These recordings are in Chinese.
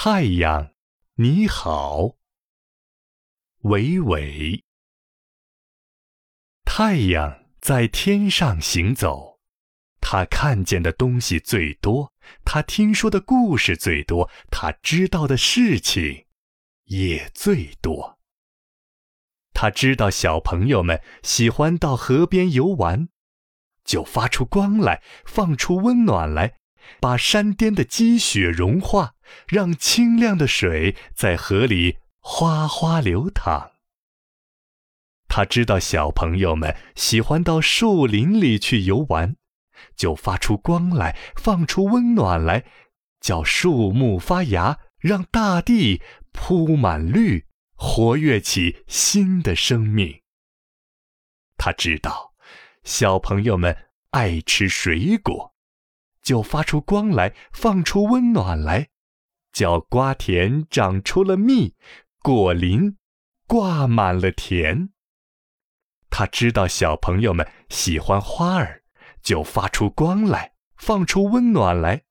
太阳，你好。伟伟，太阳在天上行走，他看见的东西最多，他听说的故事最多，他知道的事情也最多。他知道小朋友们喜欢到河边游玩，就发出光来，放出温暖来。把山巅的积雪融化，让清亮的水在河里哗哗流淌。他知道小朋友们喜欢到树林里去游玩，就发出光来，放出温暖来，叫树木发芽，让大地铺满绿，活跃起新的生命。他知道小朋友们爱吃水果。就发出光来，放出温暖来，叫瓜田长出了蜜，果林挂满了田。他知道小朋友们喜欢花儿，就发出光来，放出温暖来，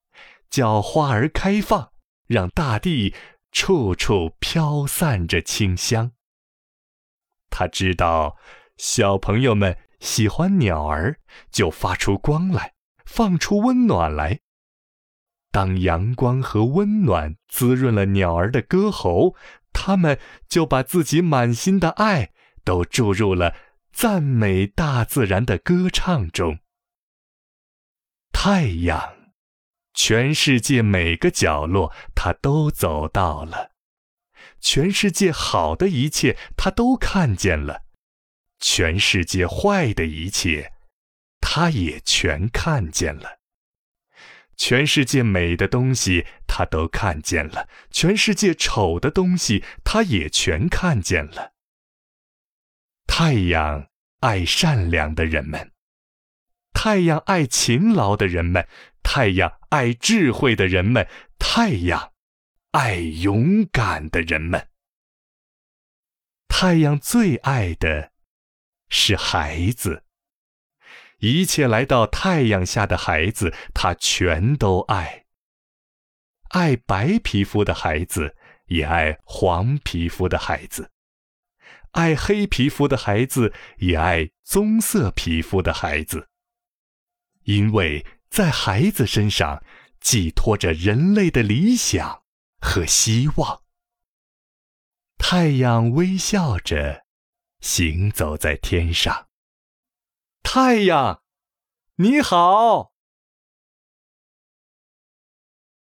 叫花儿开放，让大地处处飘散着清香。他知道小朋友们喜欢鸟儿，就发出光来。放出温暖来。当阳光和温暖滋润了鸟儿的歌喉，它们就把自己满心的爱都注入了赞美大自然的歌唱中。太阳，全世界每个角落，它都走到了；全世界好的一切，它都看见了；全世界坏的一切。他也全看见了，全世界美的东西他都看见了，全世界丑的东西他也全看见了。太阳爱善良的人们，太阳爱勤劳的人们，太阳爱智慧的人们，太阳爱勇敢的人们。太阳最爱的是孩子。一切来到太阳下的孩子，他全都爱。爱白皮肤的孩子，也爱黄皮肤的孩子；爱黑皮肤的孩子，也爱棕色皮肤的孩子。因为在孩子身上寄托着人类的理想和希望。太阳微笑着，行走在天上。太阳，你好。